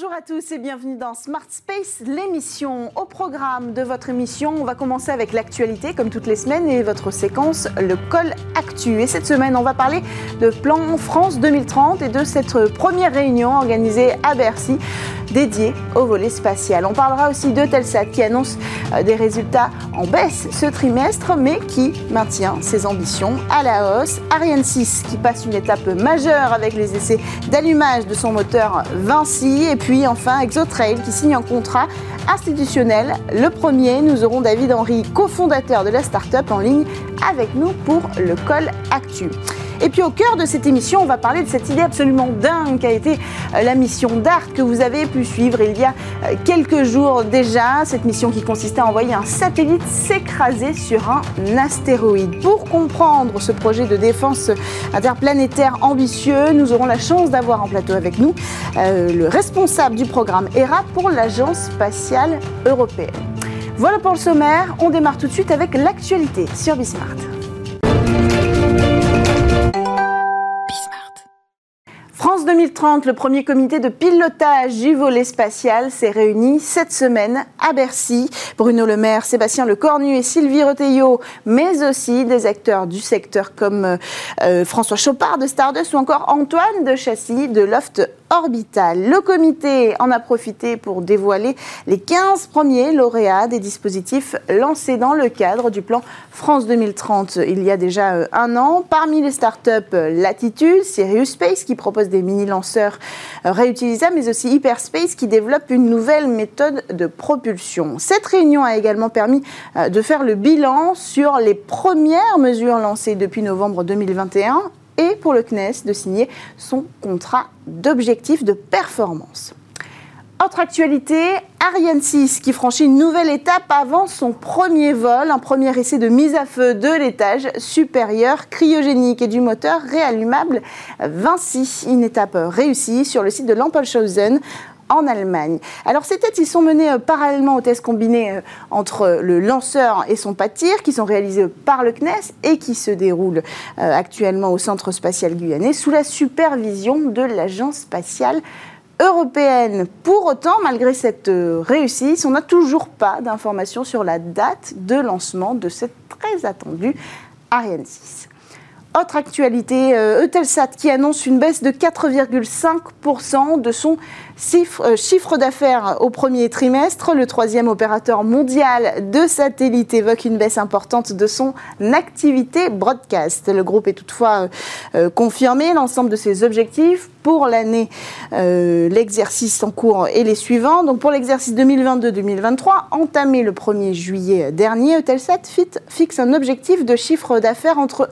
Bonjour à tous et bienvenue dans Smart Space, l'émission. Au programme de votre émission, on va commencer avec l'actualité comme toutes les semaines et votre séquence, le col actu. Et cette semaine, on va parler de plan France 2030 et de cette première réunion organisée à Bercy dédiée au volet spatial. On parlera aussi de Telsat qui annonce euh, des résultats en baisse ce trimestre mais qui maintient ses ambitions à la hausse. Ariane 6 qui passe une étape majeure avec les essais d'allumage de son moteur Vinci puis enfin ExoTrail qui signe un contrat institutionnel. Le premier, nous aurons David Henry, cofondateur de la start-up en ligne, avec nous pour le col Actu. Et puis au cœur de cette émission, on va parler de cette idée absolument dingue qui a été euh, la mission DART que vous avez pu suivre il y a euh, quelques jours déjà. Cette mission qui consistait à envoyer un satellite s'écraser sur un astéroïde. Pour comprendre ce projet de défense interplanétaire ambitieux, nous aurons la chance d'avoir en plateau avec nous euh, le responsable du programme ERA pour l'Agence spatiale européenne. Voilà pour le sommaire, on démarre tout de suite avec l'actualité sur Bismart. 2030, le premier comité de pilotage du volet spatial s'est réuni cette semaine à Bercy. Bruno Le Maire, Sébastien Lecornu et Sylvie Roteillot, mais aussi des acteurs du secteur comme euh, François Chopard de Stardust ou encore Antoine de Châssis de Loft Orbital. Le comité en a profité pour dévoiler les 15 premiers lauréats des dispositifs lancés dans le cadre du plan France 2030 il y a déjà euh, un an. Parmi les startups, euh, Latitude, Sirius Space qui propose des mini-lanceurs euh, réutilisables, mais aussi Hyperspace qui développe une nouvelle méthode de propulsion. Cette réunion a également permis de faire le bilan sur les premières mesures lancées depuis novembre 2021 et pour le CNES de signer son contrat d'objectif de performance. Autre actualité, Ariane 6 qui franchit une nouvelle étape avant son premier vol, un premier essai de mise à feu de l'étage supérieur cryogénique et du moteur réallumable Vinci. Une étape réussie sur le site de Lampolshausen en Allemagne. Alors ces tests, ils sont menés euh, parallèlement aux tests combinés euh, entre le lanceur et son pas tir, qui sont réalisés par le CNES et qui se déroulent euh, actuellement au Centre spatial guyanais sous la supervision de l'Agence spatiale européenne. Pour autant, malgré cette réussite, on n'a toujours pas d'informations sur la date de lancement de cette très attendue Ariane 6. Autre actualité, Eutelsat qui annonce une baisse de 4,5% de son euh, chiffre d'affaires au premier trimestre, le troisième opérateur mondial de satellites évoque une baisse importante de son activité broadcast. Le groupe est toutefois euh, euh, confirmé l'ensemble de ses objectifs pour l'année, l'exercice en cours et les suivants. Donc pour l'exercice 2022-2023, entamé le 1er juillet dernier, Eutelsat fixe un objectif de chiffre d'affaires entre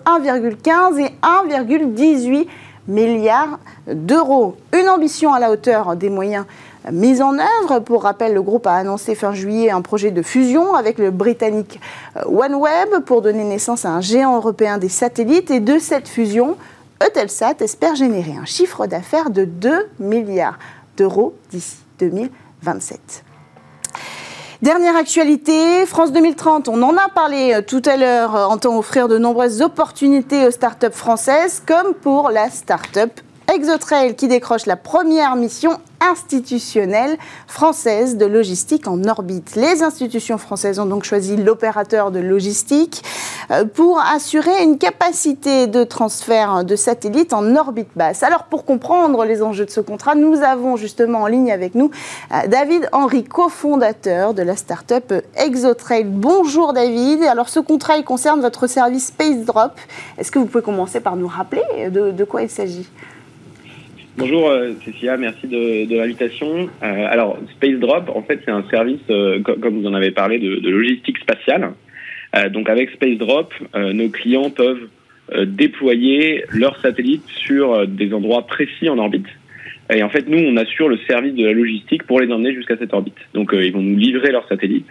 1,15 et 1,18 milliards d'euros. Une ambition à la hauteur des moyens mis en œuvre. Pour rappel, le groupe a annoncé fin juillet un projet de fusion avec le britannique euh, OneWeb pour donner naissance à un géant européen des satellites. Et de cette fusion, Eutelsat espère générer un chiffre d'affaires de 2 milliards d'euros d'ici 2027. Dernière actualité, France 2030, on en a parlé euh, tout à l'heure, euh, entend offrir de nombreuses opportunités aux startups françaises, comme pour la startup ExoTrail qui décroche la première mission institutionnelle française de logistique en orbite. Les institutions françaises ont donc choisi l'opérateur de logistique euh, pour assurer une capacité de transfert de satellites en orbite basse. Alors pour comprendre les enjeux de ce contrat, nous avons justement en ligne avec nous euh, David Henry, cofondateur de la start-up ExoTrail. Bonjour David. Alors ce contrat il concerne votre service Space Drop. Est-ce que vous pouvez commencer par nous rappeler de quoi il s'agit? Bonjour euh, Cécilia, merci de, l'invitation. Euh, alors Space Drop, en fait, c'est un service, euh, comme vous en avez parlé, de, logistique spatiale. donc avec Space Drop, nos clients peuvent déployer leurs satellites sur des endroits précis en orbite. Et en fait, nous, on assure le service de la logistique pour les emmener jusqu'à cette orbite. Donc, ils vont nous livrer leurs satellites.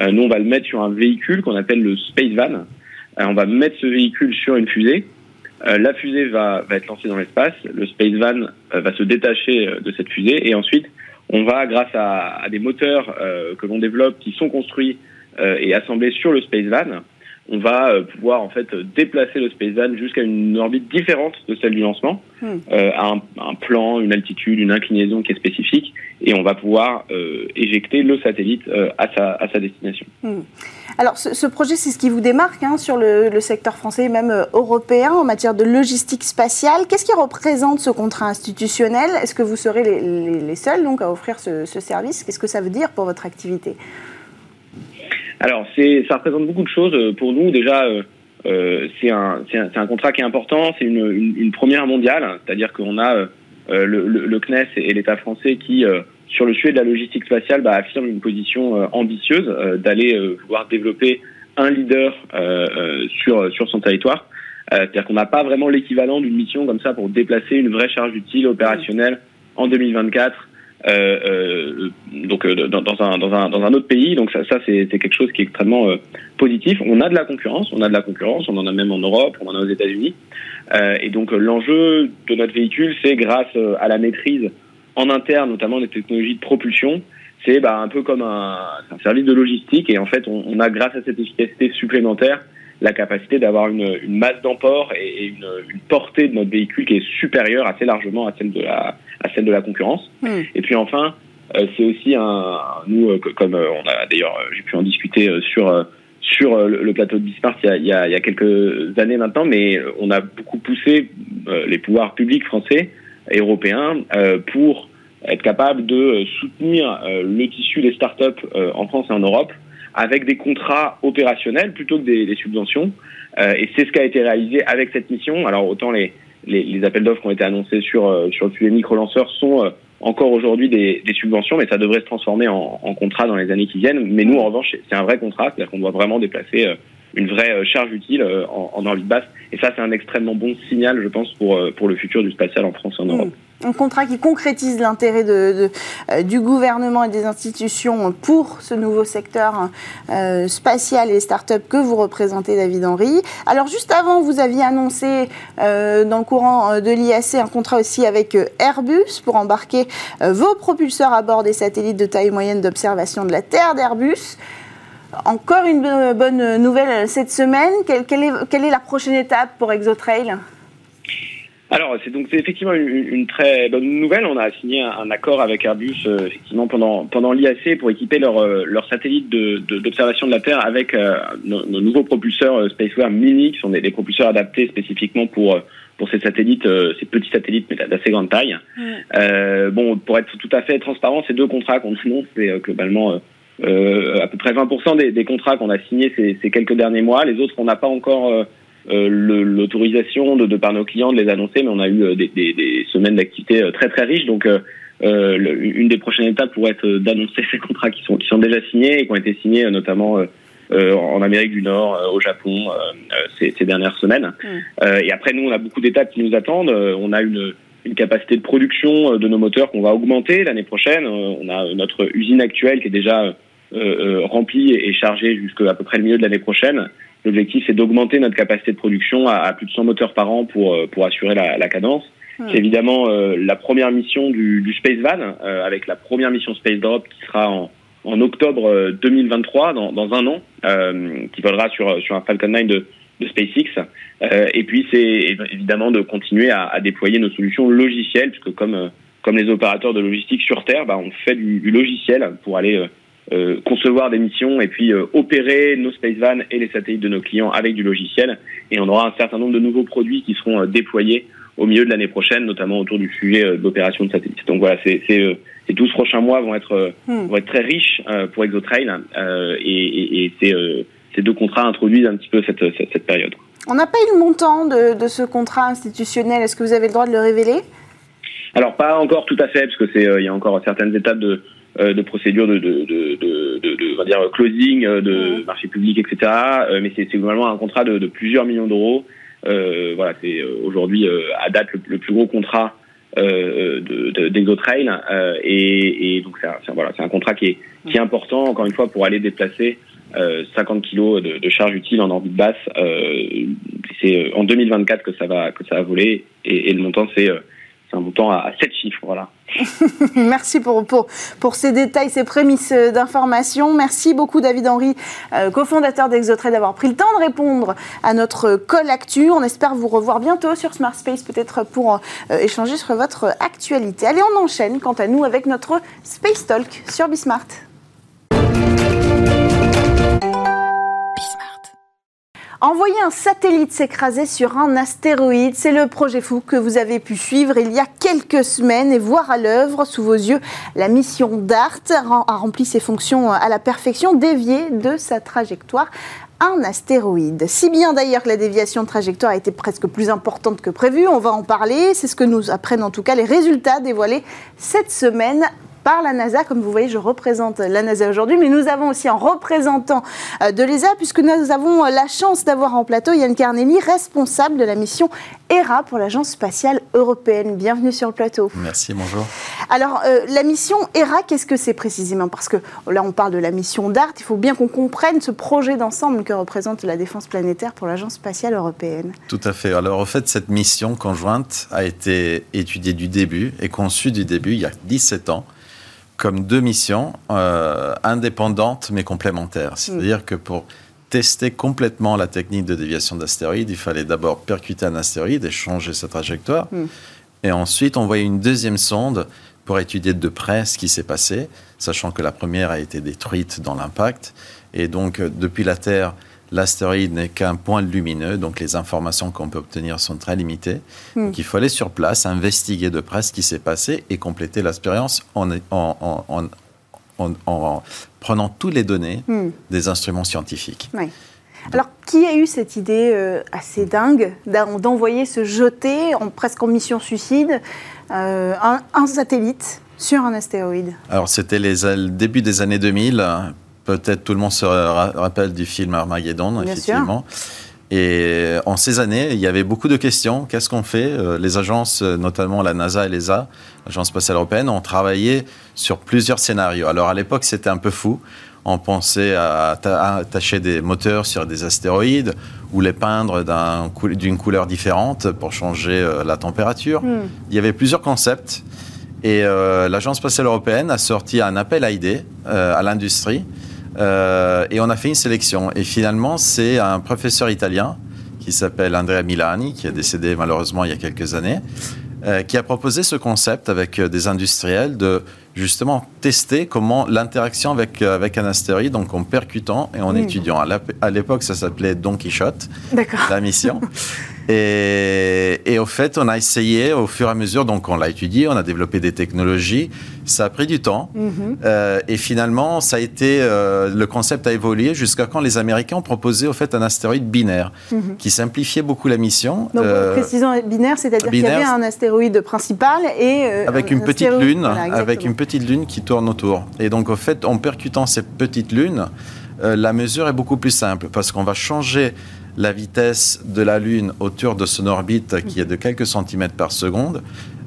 nous, on va le mettre sur un véhicule qu'on appelle le Space Van. on va mettre ce véhicule sur une fusée euh, la fusée va, être lancée dans l'espace, le Space Van euh, va se détacher euh, de cette fusée. Et ensuite on va, grâce à, à des moteurs que l'on développe qui sont construits et assemblés sur le Space Van, on va euh, pouvoir en fait déplacer le Spacevan jusqu'à une orbite différente de celle du lancement, hmm. euh, à un, plan, une altitude, une inclinaison qui est spécifique, et on va pouvoir euh, éjecter le satellite à, sa, à, sa, destination. Hmm. Alors ce, projet, c'est ce qui vous démarque hein, sur le, secteur français et même européen en matière de logistique spatiale. Qu'est-ce qui représente ce contrat institutionnel? Est-ce que vous serez les, les, seuls donc à offrir ce, ce service? Qu'est-ce que ça veut dire pour votre activité? Alors, ça représente beaucoup de choses euh, pour nous. Déjà, euh, euh, c'est, un, un, un, contrat qui est important. C'est une, une, une première mondiale, c'est-à-dire qu'on a euh, le, le, le, CNES et l'État français qui, sur le sujet de la logistique spatiale, bah, affirment une position ambitieuse d'aller pouvoir développer un leader sur sur son territoire. c'est-à-dire qu'on n'a pas vraiment l'équivalent d'une mission comme ça pour déplacer une vraie charge utile opérationnelle en 2024 euh, euh, donc euh, dans, dans, un, dans, un, dans un autre pays. Donc ça, ça c'est quelque chose qui est extrêmement positif. On a de la concurrence, on a de la concurrence, on en a même en Europe, on en a aux États-Unis. et donc l'enjeu de notre véhicule, c'est grâce à la maîtrise en interne, notamment des technologies de propulsion, c'est bah, un peu comme un, un, service de logistique. Et en fait, on, on, a grâce à cette efficacité supplémentaire la capacité d'avoir une, une, masse d'emport et, une, une, portée de notre véhicule qui est supérieure assez largement à celle de la, à celle de la concurrence. Hmm. Et puis enfin, euh, c'est aussi un, nous, euh, comme euh, on a d'ailleurs, j'ai pu en discuter sur sur le plateau de Bismarck il y, a, il, y a, il y a quelques années maintenant, mais on a beaucoup poussé les pouvoirs publics français et européens pour être capable de soutenir le tissu des startups en France et en Europe avec des contrats opérationnels plutôt que des, des subventions. et c'est ce qui a été réalisé avec cette mission. Alors autant les, les, les appels d'offres qui ont été annoncés sur, euh, sur le sujet micro-lanceurs sont euh, encore aujourd'hui des, des, subventions, mais ça devrait se transformer en, en contrat dans les années qui viennent. Mais nous, en revanche, c'est un vrai contrat, c'est-à-dire qu'on doit vraiment déplacer euh, une vraie charge utile en, en orbite basse. Et ça, c'est un extrêmement bon signal, je pense, pour, pour le futur du spatial en France et en Europe. Mmh un contrat qui concrétise l'intérêt euh, du gouvernement et des institutions pour ce nouveau secteur euh, spatial et start-up que vous représentez, David Henry. Alors juste avant, vous aviez annoncé euh, dans le courant de l'IAC un contrat aussi avec Airbus pour embarquer vos propulseurs à bord des satellites de taille moyenne d'observation de la Terre d'Airbus. Encore une bonne nouvelle cette semaine. Quelle est la prochaine étape pour ExoTrail? Alors c'est donc c'est effectivement une, une, très bonne nouvelle. On a signé un, un accord avec Airbus euh, effectivement pendant pendant l'IAC pour équiper leur euh, leur satellite d'observation de, de, la Terre avec euh, nos, nos, nouveaux propulseurs Spaceware Mini qui sont des, des, propulseurs adaptés spécifiquement pour pour ces satellites, ces petits satellites mais d'assez grande taille. bon, pour être tout à fait transparent, ces deux contrats qu'on annonce, c'est globalement à peu près 20% des, des contrats qu'on a signés ces, ces, quelques derniers mois. Les autres, on n'a pas encore euh, l'autorisation de, de, par nos clients de les annoncer, mais on a eu euh, des, des, des semaines d'activité euh, très très riches. Donc, euh, une des prochaines étapes pourrait être d'annoncer ces contrats qui sont qui sont déjà signés et qui ont été signés notamment en Amérique du Nord, au Japon ces, ces, dernières semaines. Mmh. et après, nous, on a beaucoup d'étapes qui nous attendent. on a une une capacité de production de nos moteurs qu'on va augmenter l'année prochaine. On a notre usine actuelle qui est déjà remplie et chargée jusqu'à à peu près le milieu de l'année prochaine. L'objectif, c'est d'augmenter notre capacité de production à, à, plus de 100 moteurs par an pour, euh, pour assurer la, la cadence. C'est évidemment euh, la première mission du, du Space Van, euh, avec la première mission Space Drop qui sera en, en octobre 2023, dans, dans un an, qui volera sur, sur un Falcon 9 de, de SpaceX. et puis, c'est évidemment de continuer à, à, déployer nos solutions logicielles, puisque comme, comme les opérateurs de logistique sur Terre, bah, on fait du, du logiciel pour aller euh, concevoir des missions et puis euh, opérer nos space vans et les satellites de nos clients avec du logiciel. Et on aura un certain nombre de nouveaux produits qui seront euh, déployés au milieu de l'année prochaine, notamment autour du sujet de l'opération de satellites. Donc voilà, c'est ces 12 prochains mois vont être, hmm. vont être très riches pour ExoTrail et, et, et ces, ces deux contrats introduisent un petit peu cette, cette, cette période. On n'a pas eu le montant de, de ce contrat institutionnel. Est-ce que vous avez le droit de le révéler? Alors pas encore tout à fait, parce que c'est il y a encore certaines étapes de, de procédures de, de, de, de, de, on va dire closing, euh, de marché public, etc. Euh, mais c'est globalement un contrat de, plusieurs millions d'euros. Euh, voilà, c'est aujourd'hui à date le, plus gros contrat euh, d'ExoTrail de, et, et, donc c'est un, voilà, c'est un contrat qui est, qui est important encore une fois pour aller déplacer 50 kilos de, de charge utile en orbite basse. c'est en 2024 que ça va que ça va voler et, et le montant c'est c'est un montant à, à 7 chiffres voilà. Merci pour, pour, pour, ces détails, ces prémices d'information. Merci beaucoup David Henry, euh, cofondateur d'Exotrade, d'avoir pris le temps de répondre à notre call actu. On espère vous revoir bientôt sur Smart Space, peut-être pour euh, échanger sur votre actualité. Allez, on enchaîne quant à nous avec notre Space Talk sur Bismart. Envoyer un satellite s'écraser sur un astéroïde, c'est le projet fou que vous avez pu suivre il y a quelques semaines et voir à l'œuvre sous vos yeux. La mission DART a rempli ses fonctions à la perfection, déviée de sa trajectoire un astéroïde. Si bien d'ailleurs que la déviation de trajectoire a été presque plus importante que prévu, on va en parler, c'est ce que nous apprennent en tout cas les résultats dévoilés cette semaine par la NASA. Comme vous voyez, je représente la NASA aujourd'hui, mais nous avons aussi un représentant euh, de l'ESA, puisque nous avons euh, la chance d'avoir en plateau Yann Carnelli, responsable de la mission ERA pour l'Agence spatiale européenne. Bienvenue sur le plateau. Merci, bonjour. Alors, euh, la mission ERA, qu'est-ce que c'est précisément? Parce que là, on parle de la mission DART, il faut bien qu'on comprenne ce projet d'ensemble que représente la défense planétaire pour l'Agence spatiale européenne. Tout à fait. Alors, en fait, cette mission conjointe a été étudiée du début et conçue du début, il y a 17 ans comme deux missions euh, indépendantes mais complémentaires. Mm. C'est-à-dire que pour tester complètement la technique de déviation d'astéroïdes, il fallait d'abord percuter un astéroïde et changer sa trajectoire. Mm. Et ensuite, envoyer une deuxième sonde pour étudier de près ce qui s'est passé, sachant que la première a été détruite dans l'impact. Et donc, euh, depuis la Terre, l'astéroïde n'est qu'un point lumineux, donc les informations qu'on peut obtenir sont très limitées. Hmm. Donc il faut aller sur place, investiguer de près ce qui s'est passé et compléter l'expérience en, en, en, prenant toutes les données hmm. des instruments scientifiques. Alors, qui a eu cette idée euh, assez dingue d'envoyer se jeter, en, presque en mission suicide, euh, un, satellite sur un astéroïde? Alors, c'était le début des années 2000 peut-être tout le monde se rappelle du film Armageddon, effectivement. Et en ces années, il y avait beaucoup de questions. Qu'est-ce qu'on fait euh, Les agences, notamment la NASA et l'ESA, l'Agence spatiale européenne, ont travaillé sur plusieurs scénarios. Alors à l'époque, c'était un peu fou. On pensait à, attacher des moteurs sur des astéroïdes ou les peindre d'une couleur différente pour changer euh, la température. Hmm. Il y avait plusieurs concepts. Et euh, l'Agence spatiale européenne a sorti un appel à idées à l'industrie euh, et on a fait une sélection. Et finalement, c'est un professeur italien qui s'appelle Andrea Milani, qui est décédé malheureusement il y a quelques années, euh, qui a proposé ce concept avec euh, des industriels de justement tester comment l'interaction avec, avec un astéroïde, donc en percutant et en étudiant. À l'époque, ça s'appelait Don Quichotte, la mission. Et, et, au fait, on a essayé au fur et à mesure, donc on l'a étudié, on a développé des technologies. Ça a pris du temps. Mhm. euh, et finalement, ça a été, euh, le concept a évolué jusqu'à quand les Américains ont proposé au fait un astéroïde binaire mhm. qui simplifiait beaucoup la mission. Donc, euh, précisons binaire, c'est-à-dire qu'il y avait un astéroïde principal et euh, avec une petite lune, avec une petite lune qui tourne autour. Et donc, au fait, en percutant cette petite lune, la mesure est beaucoup plus simple parce qu'on va changer la vitesse de la Lune autour de son orbite qui est de quelques centimètres par seconde,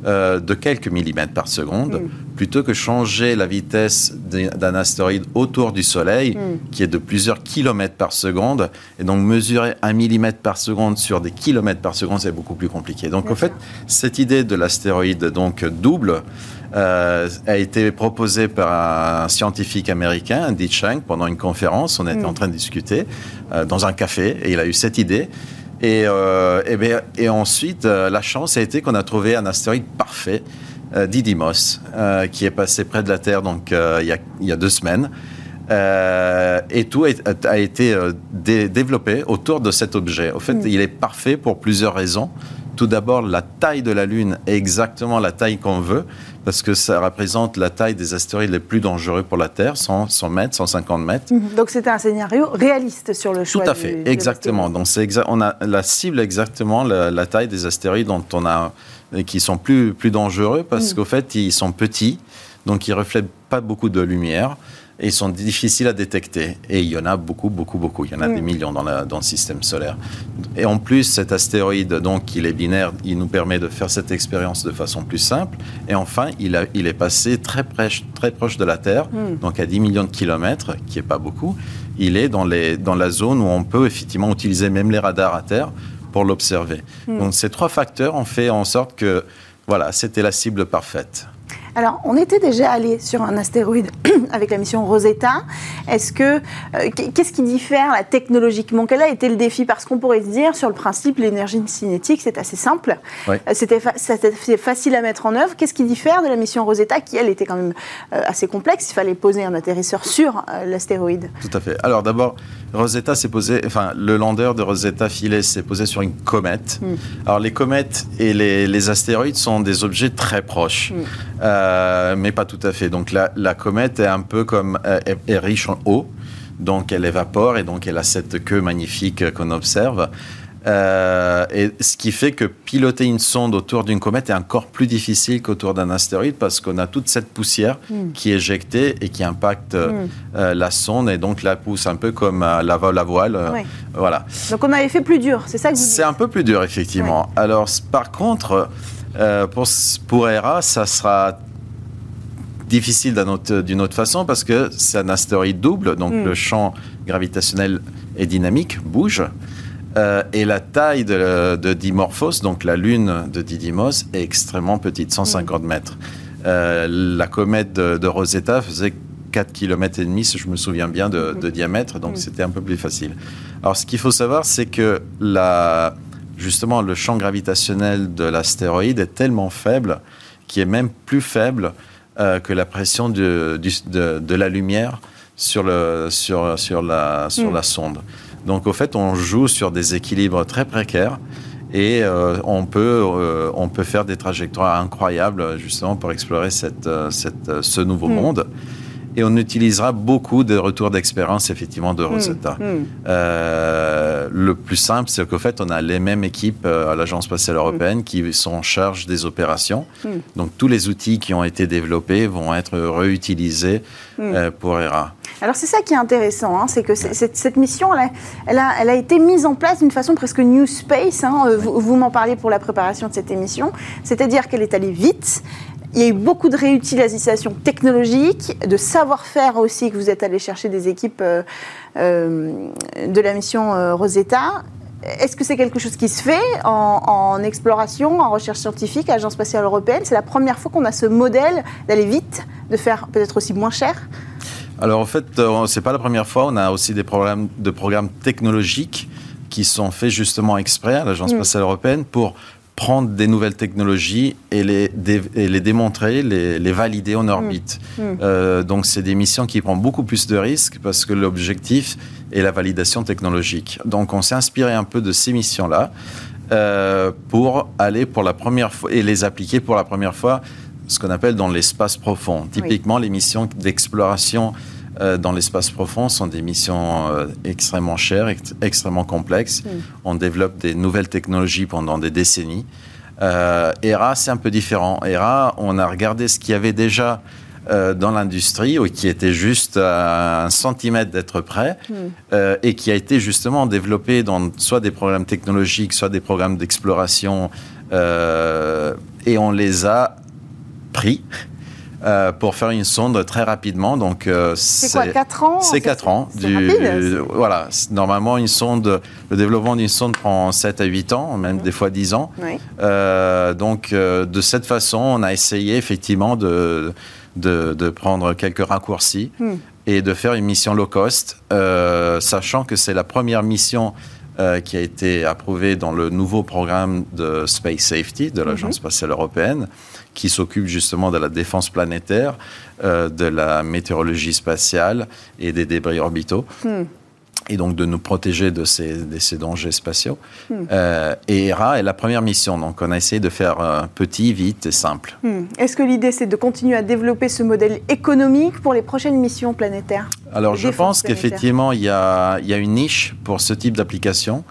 euh, de quelques millimètres par seconde, mm. plutôt que changer la vitesse d'un astéroïde autour du Soleil mm. qui est de plusieurs kilomètres par seconde. Et donc mesurer un millimètre par seconde sur des kilomètres par seconde, c'est beaucoup plus compliqué. Donc en fait, cette idée de l'astéroïde donc double, euh, a été proposé par un scientifique américain, Andy Chang, pendant une conférence. On était mm. en train de discuter euh, dans un café et il a eu cette idée. Et, euh, et, bien, et ensuite, la chance a été qu'on a trouvé un astéroïde parfait, Didymos, qui est passé près de la Terre donc, il, y a, il, y a, deux semaines. et tout a, a été développé autour de cet objet. Au fait, mm. il est parfait pour plusieurs raisons. Tout d'abord, la taille de la Lune est exactement la taille qu'on veut, parce que ça représente la taille des astéroïdes les plus dangereux pour la Terre, 100, 100 mètres, 150 mètres. Mhm. Donc c'était un scénario réaliste sur le choix. Tout à fait, exactement. Donc c'est on a la cible exactement la, taille des astéroïdes dont on a qui sont plus plus dangereux parce mhm. qu'au fait ils sont petits, donc ils reflètent pas beaucoup de lumière et ils sont difficiles à détecter. Et il y en a beaucoup, beaucoup, beaucoup. Il y en a des millions dans, dans, le système solaire. Et en plus, cet astéroïde, donc, il est binaire, il nous permet de faire cette expérience de façon plus simple. Et enfin, il, a, il est passé très proche, très proche de la Terre, hmm. donc à 10 millions de kilomètres, qui n'est pas beaucoup. Il est dans, les, dans la zone où on peut effectivement utiliser même les radars à Terre pour l'observer. Hmm. Donc ces trois facteurs ont fait en sorte que, voilà, c'était la cible parfaite. Alors, on était déjà allé sur un astéroïde avec la mission Rosetta. Est-ce que euh, qu'est-ce qui diffère là, technologiquement? Quel a été le défi? Parce qu'on pourrait se dire, sur le principe, l'énergie cinétique, c'est assez simple. Euh, c'était facile à mettre en œuvre. Qu'est-ce qui diffère de la mission Rosetta, qui elle était quand même euh, assez complexe? Il fallait poser un atterrisseur sur l'astéroïde. Tout à fait. Alors d'abord, Rosetta s'est posé, enfin le lander de Rosetta Philae s'est posé sur une comète. Hmm. Alors les comètes et les, astéroïdes sont des objets très proches, hmm. Euh, mais pas tout à fait. Donc la, la comète est un peu comme euh, est riche en eau, donc elle évapore et donc elle a cette queue magnifique qu'on observe. Euh, et ce qui fait que piloter une sonde autour d'une comète est encore plus difficile qu'autour d'un astéroïde parce qu'on a toute cette poussière hmm. qui est éjectée et qui impacte euh, hmm. euh, la sonde et donc la pousse un peu comme la vol à voile. Voilà. Donc on avait fait plus dur, c'est ça que vous dites C'est un peu plus dur, effectivement. Alors, par contre, pour, pour ERA, ça sera difficile d'une autre, autre, façon parce que c'est un astéroïde double, donc hmm. le champ gravitationnel est dynamique, bouge. Euh, et la taille de, Dimorphos, donc la lune de Didymos, est extrêmement petite, 150 mm. mètres. Euh, la comète de, Rosetta faisait 4 km et demi, si je me souviens bien, de, mm. diamètre, donc mm. c'était un peu plus facile. Alors, ce qu'il faut savoir, c'est que la, justement, le champ gravitationnel de l'astéroïde est tellement faible qu'il est même plus faible euh, que la pression de, de, la lumière sur, le, sur, sur, la, sur la sonde. Donc au fait, on joue sur des équilibres très précaires et euh, on, peut, euh, on peut faire des trajectoires incroyables justement pour explorer cette, cette, ce nouveau mm. monde. Et on utilisera beaucoup de retours d'expérience, effectivement, de mm. Rosetta. Mm. le plus simple, c'est qu'au fait, on a les mêmes équipes à l'Agence spatiale européenne qui sont en charge des opérations. Donc, tous les outils qui ont été développés vont être réutilisés pour ERA. Alors c'est ça qui est intéressant, hein, c'est que cette, mission, elle a, elle, a, été mise en place d'une façon presque New Space. Hein, euh, vous, m'en parliez pour la préparation de cette émission, c'est-à-dire qu'elle est allée vite. Il y a eu beaucoup de réutilisation technologique, de savoir-faire aussi, que vous êtes allé chercher des équipes euh, euh, de la mission Rosetta. Est-ce que c'est quelque chose qui se fait en, en exploration, en recherche scientifique à l'Agence spatiale européenne? C'est la première fois qu'on a ce modèle d'aller vite, de faire peut-être aussi moins cher? Alors en fait, euh, c'est pas la première fois. On a aussi des programmes de programmes technologiques qui sont faits justement exprès à l'Agence mm. spatiale européenne pour prendre des nouvelles technologies et les, les démontrer, les, valider en orbite. Mm. Mm. Euh, donc c'est des missions qui prennent beaucoup plus de risques parce que l'objectif est la validation technologique. Donc on s'est inspiré un peu de ces missions-là euh, pour aller pour la première fois et les appliquer pour la première fois ce qu'on appelle dans l'espace profond. Typiquement, les missions d'exploration dans l'espace profond sont des missions euh, extrêmement chères, extrêmement complexes. On développe des nouvelles technologies pendant des décennies. Euh, ERA, c'est un peu différent. ERA, on a regardé ce qu'il y avait déjà dans l'industrie, ou qui était juste à un centimètre d'être prêt, hmm. et qui a été justement développé dans soit des programmes technologiques, soit des programmes d'exploration, et on les a pris. Euh, pour faire une sonde très rapidement. Donc, euh, c'est quoi, 4 ans C'est 4 ans. Du, rapide. voilà, normalement, une sonde, le développement d'une sonde prend 7 à 8 ans, même des fois 10 ans. Euh, donc, de cette façon, on a essayé effectivement de, de, prendre quelques raccourcis hmm. et de faire une mission low cost, sachant que c'est la première mission qui a été approuvée dans le nouveau programme de Space Safety de l'Agence mhm. spatiale européenne qui s'occupe justement de la défense planétaire, euh, de la météorologie spatiale et des débris orbitaux. Hmm. Et donc de nous protéger de ces, ces dangers spatiaux. Hmm. Euh, et ERA est la première mission. Donc on a essayé de faire petit, vite et simple. Hmm. Est-ce que l'idée c'est de continuer à développer ce modèle économique pour les prochaines missions planétaires Alors je pense qu'effectivement il y a, y a, une niche pour ce type d'application.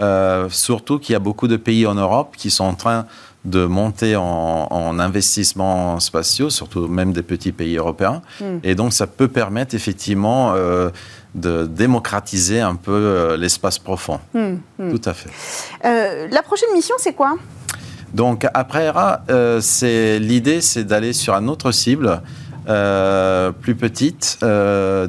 Euh, surtout qu'il y a beaucoup de pays en Europe qui sont en train de monter en, en investissements spatiaux, surtout même des petits pays européens. Hmm. Et donc, ça peut permettre effectivement euh, de démocratiser un peu euh, l'espace profond. Hmm, hmm. Tout à fait. Euh, la prochaine mission, c'est quoi? Donc, après ERA, l'idée, c'est d'aller sur une autre cible, plus petite,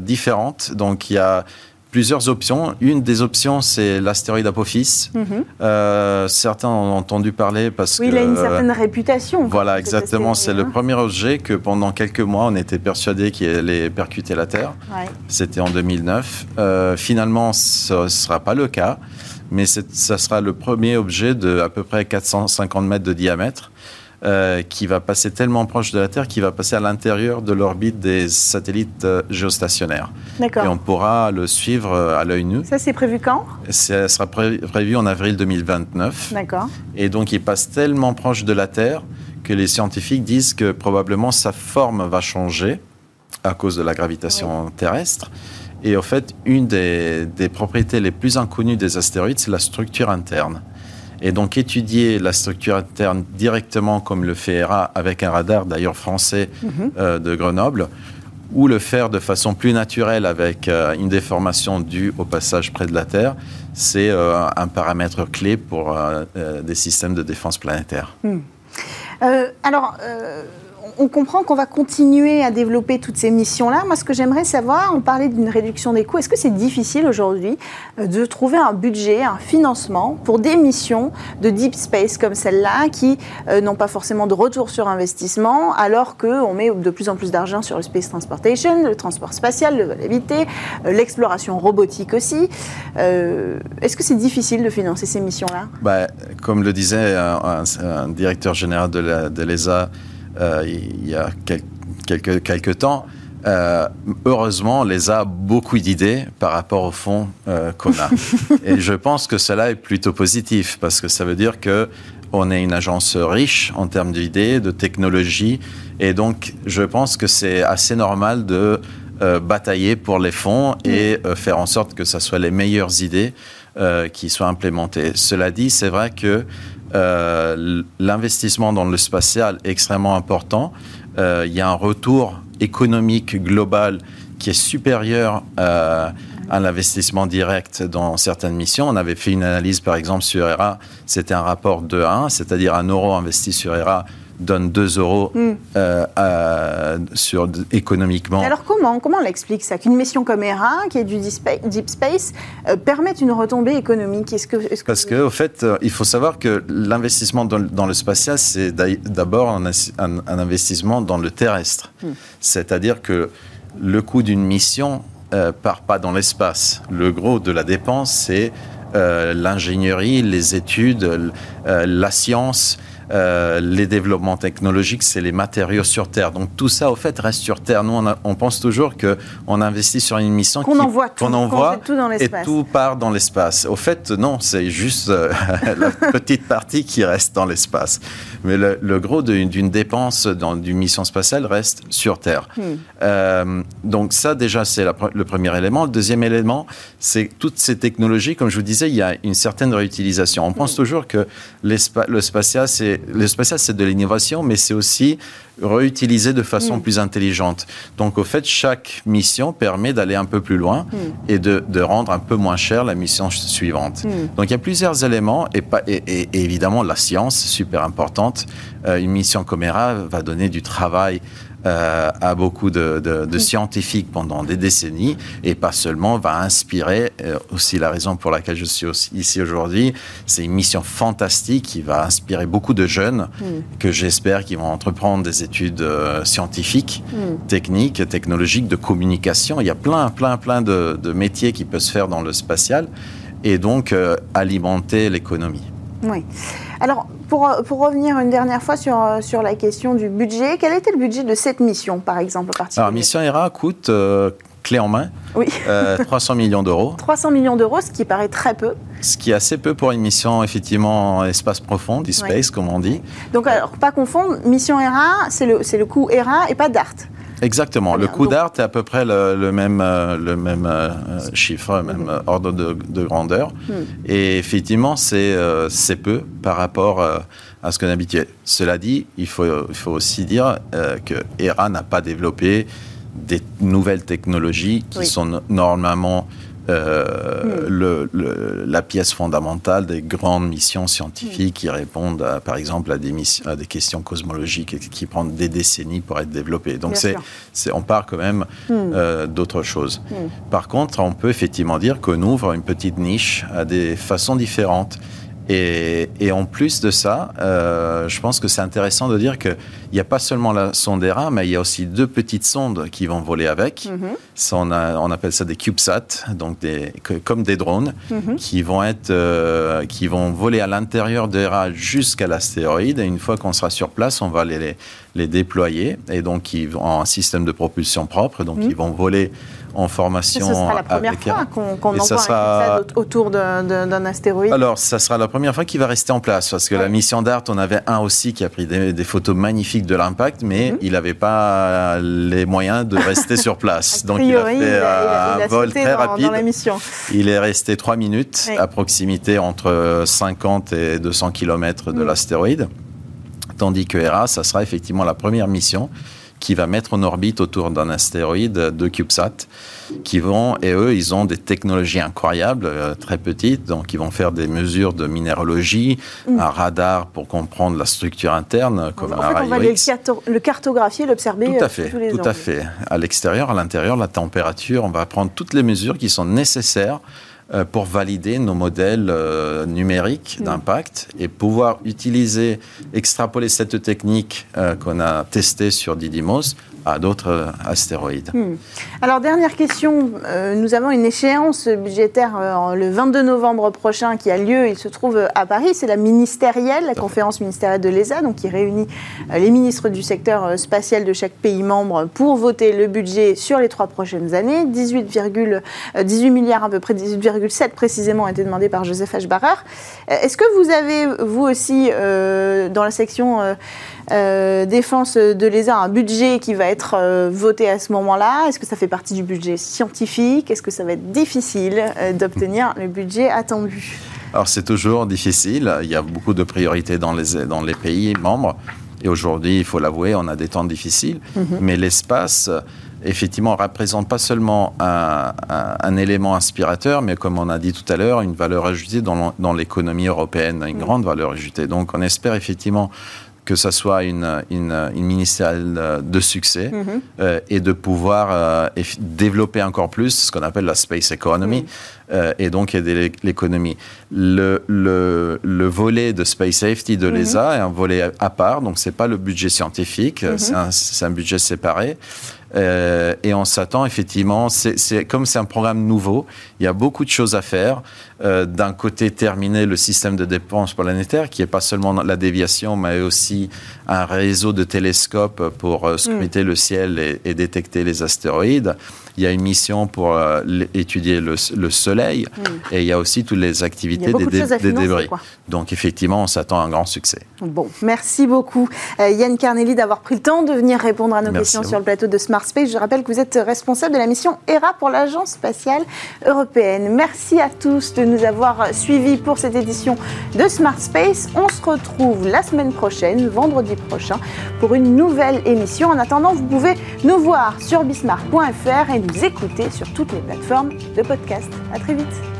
différente. Donc, il y a plusieurs options. Une des options, c'est l'astéroïde Apophis. Mhm. Euh, certains ont entendu parler parce que... Oui, il a une certaine réputation. Voilà, exactement. C'est le hein. premier objet que pendant quelques mois, on était persuadé qu'il allait percuter la Terre. C'était en 2009. Euh, finalement, ce ne sera pas le cas, mais ça sera le premier objet de à peu près 450 mètres de diamètre euh, qui va passer tellement proche de la Terre qu'il va passer à l'intérieur de l'orbite des satellites euh, géostationnaires. D'accord. Et on pourra le suivre euh, à l'œil nu. Ça, c'est prévu quand? Ça sera prévu en avril 2029. D'accord. Et donc, il passe tellement proche de la Terre que les scientifiques disent que probablement sa forme va changer à cause de la gravitation terrestre. Et au fait, une des, des propriétés les plus inconnues des astéroïdes, c'est la structure interne. Et donc étudier la structure interne directement comme le fait ERA avec un radar d'ailleurs français mhm. euh, de Grenoble, ou le faire de façon plus naturelle avec euh, une déformation due au passage près de la Terre, c'est euh, un paramètre clé pour des systèmes de défense planétaire. Hmm. alors, on comprend qu'on va continuer à développer toutes ces missions-là. Moi, ce que j'aimerais savoir, on parlait d'une réduction des coûts. Est-ce que c'est difficile aujourd'hui euh, de trouver un budget, un financement pour des missions de deep space comme celle-là, qui euh, n'ont pas forcément de retour sur investissement, alors qu'on met de plus en plus d'argent sur le space transportation, le transport spatial, le vol habité, euh, l'exploration robotique aussi. Est-ce que c'est difficile de financer ces missions-là? Bah, Comme le disait un, directeur général de l'ESA, il y a quelques, quelques temps. Euh, heureusement, les a beaucoup d'idées par rapport au fonds euh, qu'on a. Et je pense que cela est plutôt positif parce que ça veut dire que on est une agence riche en termes d'idées, de technologies, et donc je pense que c'est assez normal de batailler pour les fonds et faire en sorte que ce soit les meilleures idées qui soient implémentées. Cela dit, c'est vrai que euh, l'investissement dans le spatial est extrêmement important. Euh, il y a un retour économique global qui est supérieur euh, à l'investissement direct dans certaines missions. On avait fait une analyse, par exemple, sur ERA. C'était un rapport de 1, c'est-à-dire un euro investi sur ERA donne 2 euros hmm. euh, sur, économiquement. Alors comment, comment on l'explique ça? Qu'une mission comme ERA, qui est du Deep Space, euh, permette une retombée économique? Est -ce que, est Parce qu'au au fait, euh, il faut savoir que l'investissement dans, le spatial, c'est d'abord un, investissement dans le terrestre. Hmm. C'est-à-dire que le coût d'une mission ne part pas dans l'espace. Le gros de la dépense, c'est l'ingénierie, les études, la science euh, les développements technologiques, c'est les matériaux sur Terre. Donc tout ça, au fait, reste sur Terre. Nous, on, pense toujours qu'on investit sur une mission qu'on envoie, tout, envoie et tout part dans l'espace. Au fait, non, c'est juste euh, la petite partie qui reste dans l'espace. Mais le, gros d'une dépense dans d'une mission spatiale reste sur Terre. Hmm. Euh, donc ça, déjà, c'est le premier élément. Le deuxième élément, c'est toutes ces technologies, comme je vous disais, il y a une certaine réutilisation. On pense hmm. toujours que le spatial, c'est le spatial, c'est de l'innovation, mais c'est aussi réutilisé de façon mm. plus intelligente. Donc, au fait, chaque mission permet d'aller un peu plus loin mm. et de, rendre un peu moins cher la mission suivante. Mm. Donc, il y a plusieurs éléments et, pas, et, évidemment la science, super importante. Euh, une mission Comera va donner du travail euh, à beaucoup de, scientifiques pendant des décennies et pas seulement va inspirer euh, aussi la raison pour laquelle je suis ici aujourd'hui. C'est une mission fantastique qui va inspirer beaucoup de jeunes mm. que j'espère qu'ils vont entreprendre des études euh, scientifiques, mm. techniques, technologiques, de communication. Il y a plein, plein, plein de, métiers qui peuvent se faire dans le spatial et donc alimenter l'économie. Oui. Alors, pour, pour, revenir une dernière fois sur, sur la question du budget, quel était le budget de cette mission, par exemple, Alors, Mission ERA coûte, euh, clé en main, oui. 300 euh, millions d'euros. 300 millions d'euros, ce qui paraît très peu. Ce qui est assez peu pour une mission, effectivement, espace profond, e-space, comme on dit. Donc, alors, pas confondre, mission ERA, c'est le, le coût ERA et pas DART. Exactement. Le coût d'art est à peu près le, même, le même euh, euh, chiffre, le même euh, ordre de, grandeur. Hmm. Et effectivement, c'est peu par rapport à ce qu'on habituait. Cela dit, il faut, il faut aussi dire que ERA n'a pas développé des nouvelles technologies qui sont normalement euh, le, la pièce fondamentale des grandes missions scientifiques qui répondent, par exemple, à des, missions, à des questions cosmologiques qui prennent des décennies pour être développées. Donc, c'est, on part quand même hmm. euh, d'autre chose. Hmm. Par contre, on peut effectivement dire qu'on ouvre une petite niche à des façons différentes. Et, en plus de ça, euh, je pense que c'est intéressant de dire qu'il n'y a pas seulement la sonde ERA, mais il y a aussi deux petites sondes qui vont voler avec. Mhm. on, on, appelle ça des CubeSat, donc des, comme des drones, mhm. qui, vont être, euh, qui vont voler à l'intérieur d'ERA jusqu'à l'astéroïde. Et une fois qu'on sera sur place, on va les, les, déployer. Et donc, ils vont en système de propulsion propre. Donc, mhm. ils vont voler en formation. ce sera la première fois qu'on envoie sera... autour d'un astéroïde. Alors, ça sera la première fois qu'il va rester en place, parce que la mission DART, on avait un aussi qui a pris des, photos magnifiques de l'impact, mais mhm. il n'avait pas les moyens de rester sur place. Donc, il a fait un vol très rapide. Il est resté trois minutes à proximité entre 50 et 200 km de mhm. l'astéroïde, tandis que ERA, ça sera effectivement la première mission qui va mettre en orbite autour d'un astéroïde de CubeSat, qui vont, et eux, ils ont des technologies incroyables, euh, très petites, donc ils vont faire des mesures de minéralogie, mm. un radar pour comprendre la structure interne, comme en fait, on va aller le, cartographier, l'observer Tout à euh, fait, tout à fait. À l'extérieur, à l'intérieur, la température, on va prendre toutes les mesures qui sont nécessaires pour valider nos modèles euh, numériques d'impact et pouvoir utiliser, extrapoler cette technique euh, qu'on a testée sur Didymos à d'autres astéroïdes. Hmm. Alors, dernière question. Euh, nous avons une échéance budgétaire euh, le 22 novembre prochain qui a lieu, il se trouve à Paris. C'est la ministérielle, la conférence ministérielle de l'ESA, donc qui réunit euh, les ministres du secteur spatial de chaque pays membre pour voter le budget sur les trois prochaines années. 18, 18 milliards, à peu près 18,7 précisément, a été demandé par Joseph H. Barrer. Est-ce que vous avez, vous aussi, dans la section euh, défense de l'ESA un budget qui va être euh, voté à ce moment-là? Est-ce que ça fait partie du budget scientifique? Est-ce que ça va être difficile euh, d'obtenir le budget attendu? Alors c'est toujours difficile. Il y a beaucoup de priorités dans les, dans les pays membres. Et aujourd'hui, il faut l'avouer, on a des temps difficiles. Mhm. Mais l'espace, effectivement, représente pas seulement un, un, élément inspirateur, mais comme on a dit tout à l'heure, une valeur ajoutée dans, dans l'économie européenne, une mhm. grande valeur ajoutée. Donc on espère effectivement que ça soit une, une, ministérielle de succès mhm. euh, et de pouvoir euh, développer encore plus ce qu'on appelle la space economy euh, et donc aider l'économie. Le, le, le, volet de space safety de mhm. l'ESA est un volet à part, donc c'est pas le budget scientifique, mhm. c'est un, un, budget séparé. Euh, et on s'attend effectivement, c'est comme c'est un programme nouveau, il y a beaucoup de choses à faire. Euh, d'un côté, terminer le système de dépenses planétaire, qui n'est pas seulement la déviation, mais aussi un réseau de télescopes pour euh, scruter mm. le ciel et, détecter les astéroïdes. Il y a une mission pour étudier le, Soleil, et il y a aussi toutes les activités des, débris. Donc effectivement, on s'attend à un grand succès. Bon, merci beaucoup Yann Carnelli d'avoir pris le temps de venir répondre à nos questions sur le plateau de Smart Space. Je rappelle que vous êtes responsable de la mission ERA pour l'Agence spatiale européenne. Merci à tous de nous avoir suivis pour cette édition de Smart Space. On se retrouve la semaine prochaine, vendredi prochain, pour une nouvelle émission. En attendant, vous pouvez nous voir sur bismarck.fr et écouter sur toutes les plateformes de podcast. À très vite.